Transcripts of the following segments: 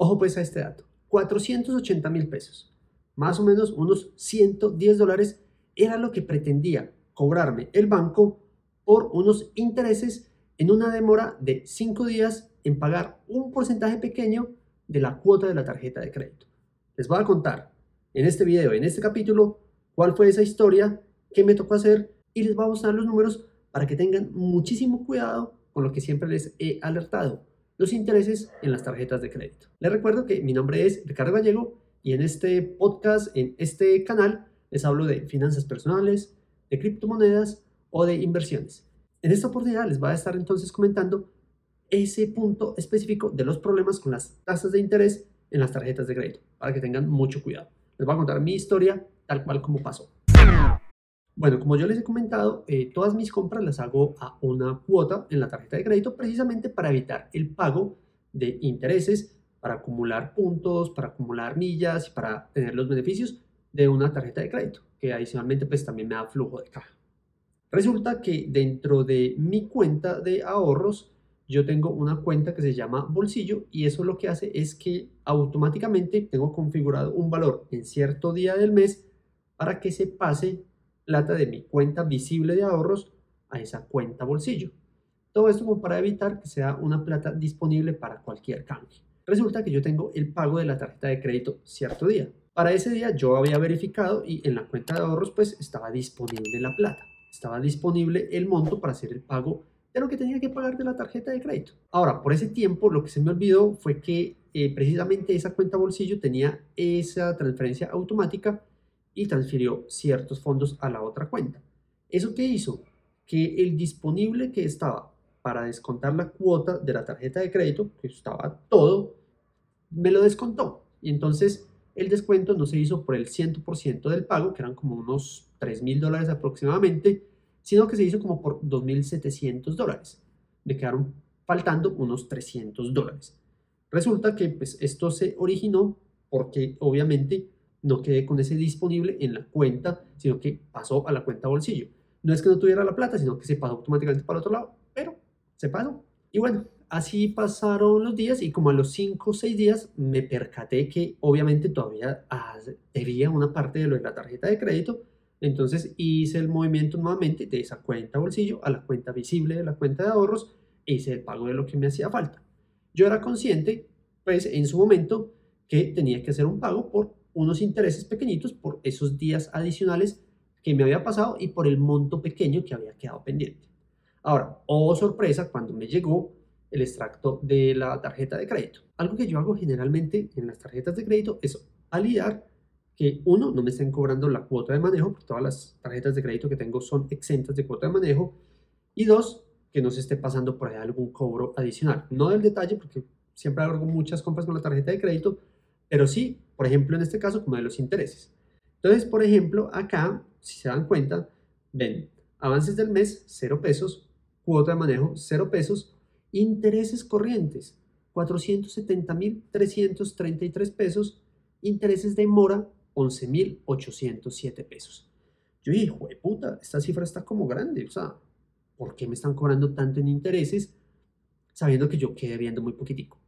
Ojo pues a este dato, 480 mil pesos, más o menos unos 110 dólares, era lo que pretendía cobrarme el banco por unos intereses en una demora de 5 días en pagar un porcentaje pequeño de la cuota de la tarjeta de crédito. Les voy a contar en este video, en este capítulo, cuál fue esa historia, qué me tocó hacer y les voy a mostrar los números para que tengan muchísimo cuidado con lo que siempre les he alertado, los intereses en las tarjetas de crédito. Les recuerdo que mi nombre es Ricardo Gallego y en este podcast, en este canal, les hablo de finanzas personales, de criptomonedas o de inversiones. En esta oportunidad les voy a estar entonces comentando ese punto específico de los problemas con las tasas de interés en las tarjetas de crédito, para que tengan mucho cuidado. Les voy a contar mi historia tal cual como pasó. Bueno, como yo les he comentado, eh, todas mis compras las hago a una cuota en la tarjeta de crédito precisamente para evitar el pago de intereses, para acumular puntos, para acumular millas y para tener los beneficios de una tarjeta de crédito, que adicionalmente pues también me da flujo de caja. Resulta que dentro de mi cuenta de ahorros yo tengo una cuenta que se llama bolsillo y eso lo que hace es que automáticamente tengo configurado un valor en cierto día del mes para que se pase plata de mi cuenta visible de ahorros a esa cuenta bolsillo. Todo esto como para evitar que sea una plata disponible para cualquier cambio. Resulta que yo tengo el pago de la tarjeta de crédito cierto día. Para ese día yo había verificado y en la cuenta de ahorros pues estaba disponible la plata. Estaba disponible el monto para hacer el pago de lo que tenía que pagar de la tarjeta de crédito. Ahora, por ese tiempo, lo que se me olvidó fue que eh, precisamente esa cuenta bolsillo tenía esa transferencia automática y transfirió ciertos fondos a la otra cuenta. ¿Eso qué hizo? Que el disponible que estaba para descontar la cuota de la tarjeta de crédito, que estaba todo, me lo descontó. Y entonces el descuento no se hizo por el 100% del pago, que eran como unos 3 mil dólares aproximadamente, sino que se hizo como por 2.700 dólares. Me quedaron faltando unos 300 dólares. Resulta que pues, esto se originó porque obviamente no quedé con ese disponible en la cuenta, sino que pasó a la cuenta bolsillo. No es que no tuviera la plata, sino que se pasó automáticamente para el otro lado, pero se pasó. Y bueno, así pasaron los días y como a los 5 o 6 días me percaté que obviamente todavía debía una parte de lo de la tarjeta de crédito entonces hice el movimiento nuevamente de esa cuenta bolsillo a la cuenta visible de la cuenta de ahorros e hice el pago de lo que me hacía falta. Yo era consciente, pues en su momento, que tenía que hacer un pago por unos intereses pequeñitos por esos días adicionales que me había pasado y por el monto pequeño que había quedado pendiente. Ahora, oh sorpresa, cuando me llegó el extracto de la tarjeta de crédito. Algo que yo hago generalmente en las tarjetas de crédito es validar que uno, no me estén cobrando la cuota de manejo, porque todas las tarjetas de crédito que tengo son exentas de cuota de manejo, y dos, que no se esté pasando por ahí algún cobro adicional. No del detalle, porque siempre hago muchas compras con la tarjeta de crédito, pero sí, por ejemplo, en este caso, como de los intereses. Entonces, por ejemplo, acá, si se dan cuenta, ven, avances del mes, 0 pesos, cuota de manejo, 0 pesos, intereses corrientes, 470.333 pesos, intereses de mora, 11.807 pesos. Yo dije, de puta, esta cifra está como grande, o sea, ¿por qué me están cobrando tanto en intereses sabiendo que yo quedé viendo muy poquitico?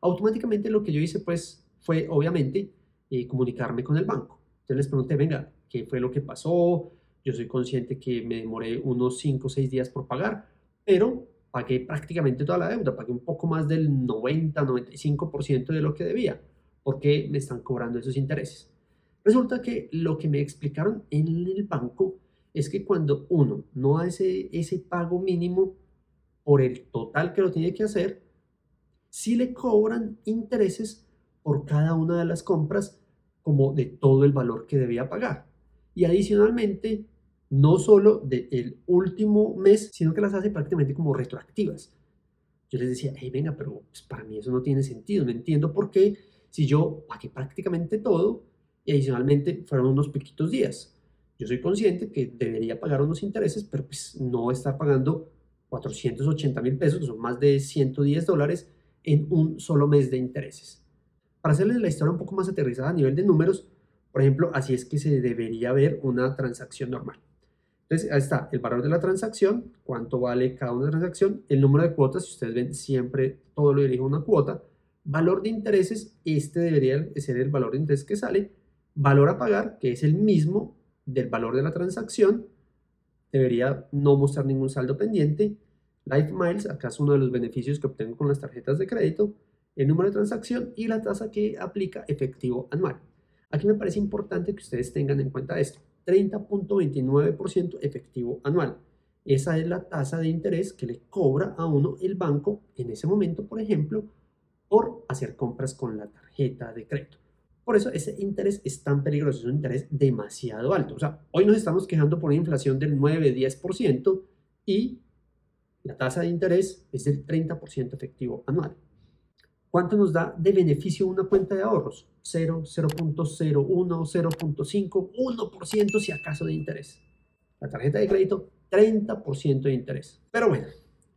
Automáticamente lo que yo hice, pues, fue obviamente eh, comunicarme con el banco. Entonces les pregunté, venga, ¿qué fue lo que pasó? Yo soy consciente que me demoré unos 5 o 6 días por pagar, pero pagué prácticamente toda la deuda, pagué un poco más del 90-95% de lo que debía. ¿Por qué me están cobrando esos intereses? Resulta que lo que me explicaron en el banco es que cuando uno no hace ese pago mínimo por el total que lo tiene que hacer, sí le cobran intereses por cada una de las compras como de todo el valor que debía pagar. Y adicionalmente, no solo del último mes, sino que las hace prácticamente como retroactivas. Yo les decía, hey, venga, pero pues, para mí eso no tiene sentido, no entiendo por qué si yo pagué prácticamente todo, y adicionalmente fueron unos poquitos días. Yo soy consciente que debería pagar unos intereses, pero pues no estar pagando 480 mil pesos, que son más de 110 dólares, en un solo mes de intereses. Para hacerles la historia un poco más aterrizada a nivel de números, por ejemplo, así es que se debería ver una transacción normal. Entonces, ahí está el valor de la transacción, cuánto vale cada una transacción, el número de cuotas, si ustedes ven, siempre todo lo dirijo a una cuota, valor de intereses, este debería ser el valor de interés que sale, valor a pagar, que es el mismo del valor de la transacción, debería no mostrar ningún saldo pendiente, Life Miles, acá es uno de los beneficios que obtengo con las tarjetas de crédito, el número de transacción y la tasa que aplica efectivo anual. Aquí me parece importante que ustedes tengan en cuenta esto, 30.29% efectivo anual. Esa es la tasa de interés que le cobra a uno el banco en ese momento, por ejemplo, por hacer compras con la tarjeta de crédito. Por eso ese interés es tan peligroso, es un interés demasiado alto. O sea, hoy nos estamos quejando por una inflación del 9-10% y la tasa de interés es del 30% efectivo anual. ¿Cuánto nos da de beneficio una cuenta de ahorros? 0, 0.01, 0.5, 1% si acaso de interés. La tarjeta de crédito 30% de interés. Pero bueno,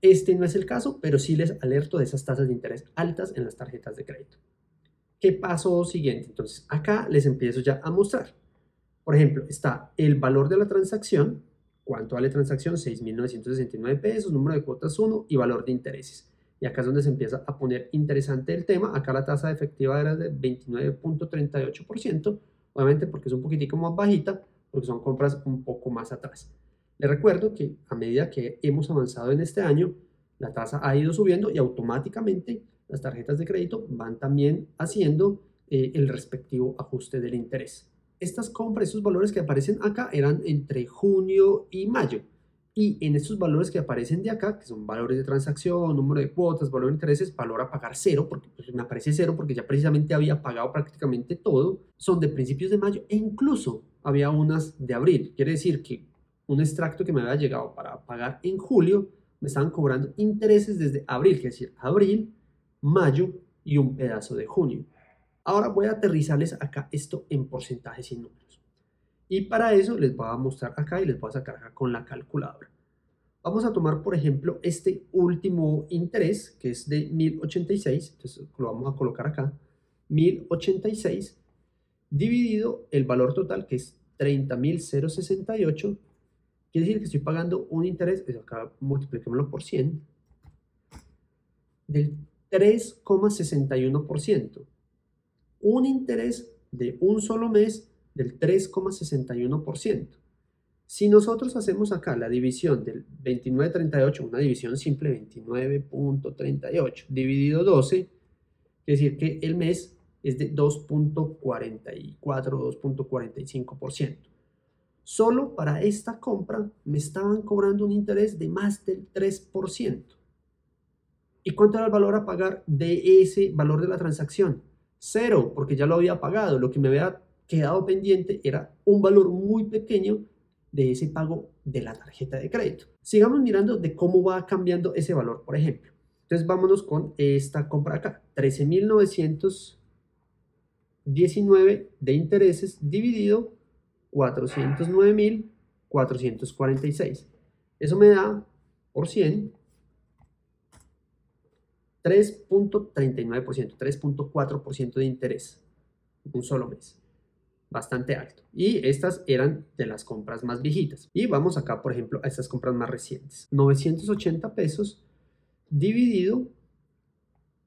este no es el caso, pero sí les alerto de esas tasas de interés altas en las tarjetas de crédito. ¿Qué pasó siguiente? Entonces, acá les empiezo ya a mostrar. Por ejemplo, está el valor de la transacción, cuánto vale transacción, 6.969 pesos, número de cuotas 1 y valor de intereses. Y acá es donde se empieza a poner interesante el tema. Acá la tasa efectiva era de 29.38%, obviamente porque es un poquitico más bajita, porque son compras un poco más atrás. Les recuerdo que a medida que hemos avanzado en este año, la tasa ha ido subiendo y automáticamente las tarjetas de crédito van también haciendo eh, el respectivo ajuste del interés. Estas compras, esos valores que aparecen acá eran entre junio y mayo. Y en estos valores que aparecen de acá, que son valores de transacción, número de cuotas, valor de intereses, valor a pagar cero, porque pues, me aparece cero porque ya precisamente había pagado prácticamente todo, son de principios de mayo e incluso había unas de abril. Quiere decir que un extracto que me había llegado para pagar en julio, me estaban cobrando intereses desde abril, es decir, abril, mayo y un pedazo de junio. Ahora voy a aterrizarles acá esto en porcentajes y números. Y para eso les voy a mostrar acá y les voy a sacar acá con la calculadora. Vamos a tomar, por ejemplo, este último interés, que es de 1086, entonces lo vamos a colocar acá, 1086, dividido el valor total, que es 30.068, Quiere decir que estoy pagando un interés, acá multipliquémoslo por 100, del 3,61%. Un interés de un solo mes del 3,61%. Si nosotros hacemos acá la división del 29,38, una división simple, 29.38 dividido 12, quiere decir que el mes es de 2.44, 2.45%. Solo para esta compra me estaban cobrando un interés de más del 3%. ¿Y cuánto era el valor a pagar de ese valor de la transacción? Cero, porque ya lo había pagado. Lo que me había quedado pendiente era un valor muy pequeño de ese pago de la tarjeta de crédito. Sigamos mirando de cómo va cambiando ese valor, por ejemplo. Entonces vámonos con esta compra acá. 13.919 de intereses dividido 409.446. Eso me da por 100 3.39%, 3.4% de interés un solo mes. Bastante alto. Y estas eran de las compras más viejitas. Y vamos acá, por ejemplo, a estas compras más recientes. 980 pesos dividido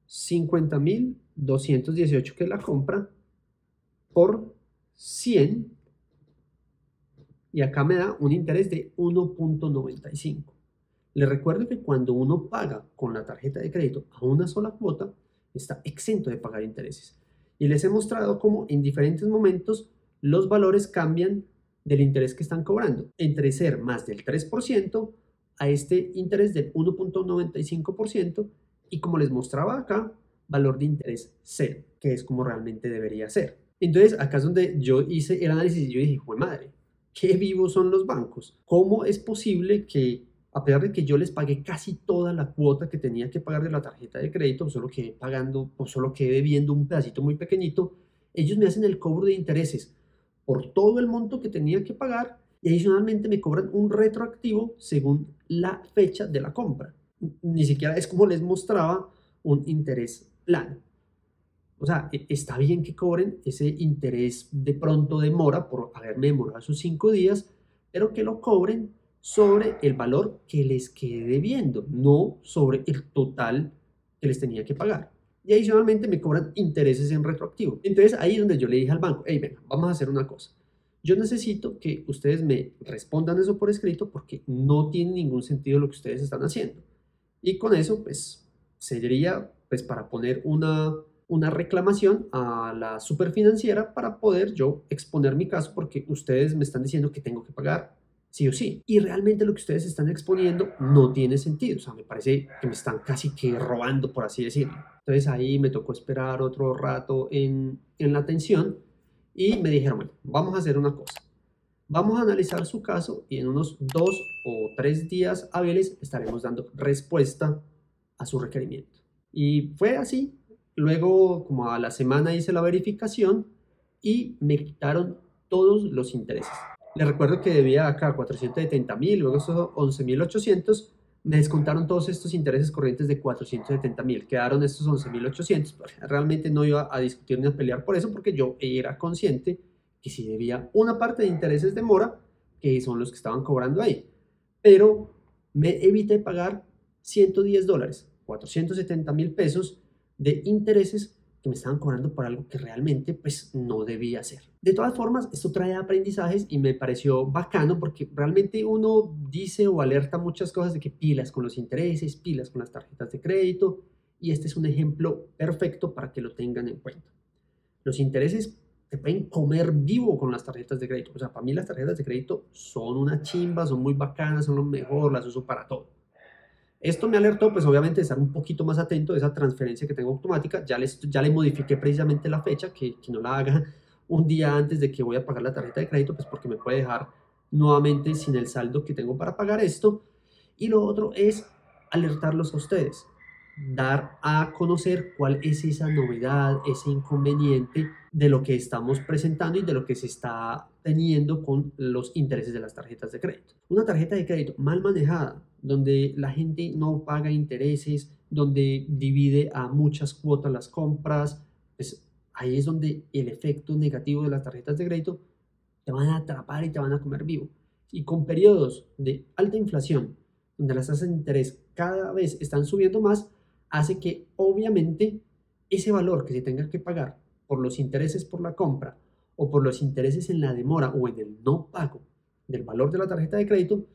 50.218 que es la compra por 100 y acá me da un interés de 1.95. Les recuerdo que cuando uno paga con la tarjeta de crédito a una sola cuota, está exento de pagar intereses. Y les he mostrado cómo en diferentes momentos los valores cambian del interés que están cobrando, entre ser más del 3% a este interés del 1.95% y como les mostraba acá, valor de interés cero, que es como realmente debería ser. Entonces, acá es donde yo hice el análisis y yo dije, fue madre, qué vivos son los bancos. ¿Cómo es posible que, a pesar de que yo les pagué casi toda la cuota que tenía que pagar de la tarjeta de crédito, solo quedé pagando o solo quedé debiendo un pedacito muy pequeñito, ellos me hacen el cobro de intereses por todo el monto que tenía que pagar y adicionalmente me cobran un retroactivo según la fecha de la compra. Ni siquiera es como les mostraba un interés plano. O sea, e, está bien que cobren ese interés de pronto demora por haberme demorado esos cinco días, pero que lo cobren sobre el valor que les quede debiendo, no sobre el total que les tenía que pagar. y adicionalmente me cobran intereses en retroactivo. Entonces ahí es donde yo le dije al banco, hey, venga, vamos a hacer una cosa. Yo necesito que ustedes me respondan eso por escrito porque no tiene ningún sentido lo que ustedes están haciendo. Y con eso, pues, sería pues para poner una, una reclamación a la superfinanciera para poder yo exponer mi caso porque ustedes me están diciendo que tengo que pagar sí o sí. Y realmente lo que ustedes están exponiendo no tiene sentido. O sea, me parece que me están casi que robando, por así decirlo. Entonces ahí me tocó esperar otro rato en, en la atención y me dijeron, bueno, vamos a hacer una cosa. Vamos a analizar su caso y en unos dos o tres días hábiles estaremos dando respuesta a su requerimiento. Y fue así. Luego, como a la semana hice la verificación y me quitaron todos los intereses. Les recuerdo que debía acá 470 mil, luego esos 11 mil 800, me descontaron todos estos intereses corrientes de 470 mil, quedaron estos 11 mil 800. Realmente no iba a discutir ni a pelear por eso porque yo era consciente que si debía una parte de intereses de mora, que son los que estaban cobrando ahí. Pero me evité pagar 110 dólares, 470 mil pesos de intereses que me estaban cobrando por algo que realmente pues no debía hacer. De todas formas, esto trae aprendizajes y me pareció bacano porque realmente uno dice o alerta muchas cosas de que pilas con los intereses, pilas con las tarjetas de crédito y este es un ejemplo perfecto para que lo tengan en cuenta. Los intereses te pueden comer vivo con las tarjetas de crédito. O sea, para mí las tarjetas de crédito son una chimba, son muy bacanas, son lo mejor, las uso para todo. Esto me alertó, pues obviamente, de estar un poquito más atento de esa transferencia que tengo automática. Ya, les, ya le modifiqué precisamente la fecha, que, que no la haga un día antes de que voy a pagar la tarjeta de crédito, pues porque me puede dejar nuevamente sin el saldo que tengo para pagar esto. Y lo otro es alertarlos a ustedes, dar a conocer cuál es esa novedad, ese inconveniente de lo que estamos presentando y de lo que se está teniendo con los intereses de las tarjetas de crédito. Una tarjeta de crédito mal manejada donde la gente no paga intereses, donde divide a muchas cuotas las compras, pues ahí es donde el efecto negativo de las tarjetas de crédito te van a atrapar y te van a comer vivo. Y con periodos de alta inflación, donde las tasas de interés cada vez están subiendo más, hace que obviamente ese valor que se tenga que pagar por los intereses por la compra o por los intereses en la demora o en el no pago del valor de la tarjeta de crédito,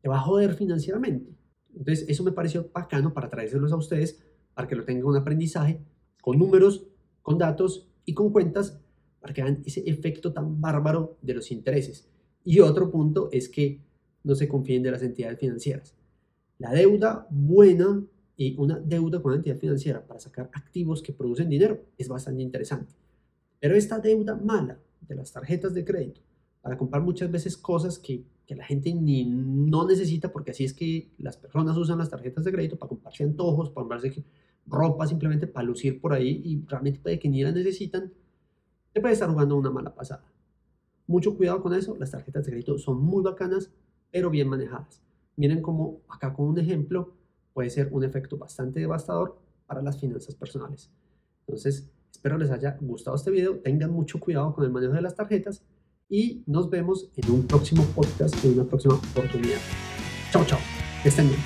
te va a joder financieramente. Entonces, eso me pareció bacano para traérselos a ustedes, para que lo tengan un aprendizaje con números, con datos y con cuentas, para que vean ese efecto tan bárbaro de los intereses. Y otro punto es que no se confíen de las entidades financieras. La deuda buena y una deuda con una entidad financiera para sacar activos que producen dinero es bastante interesante. Pero esta deuda mala de las tarjetas de crédito para comprar muchas veces cosas que que la gente ni no necesita, porque así es que las personas usan las tarjetas de crédito para comprarse antojos, para comprarse ropa simplemente para lucir por ahí y realmente puede que ni la necesitan, te puede estar jugando una mala pasada. Mucho cuidado con eso, las tarjetas de crédito son muy bacanas, pero bien manejadas. Miren cómo acá con un ejemplo puede ser un efecto bastante devastador para las finanzas personales. Entonces, espero les haya gustado este video, tengan mucho cuidado con el manejo de las tarjetas y nos vemos en un próximo podcast, en una próxima oportunidad. Chao, chao. Que estén bien.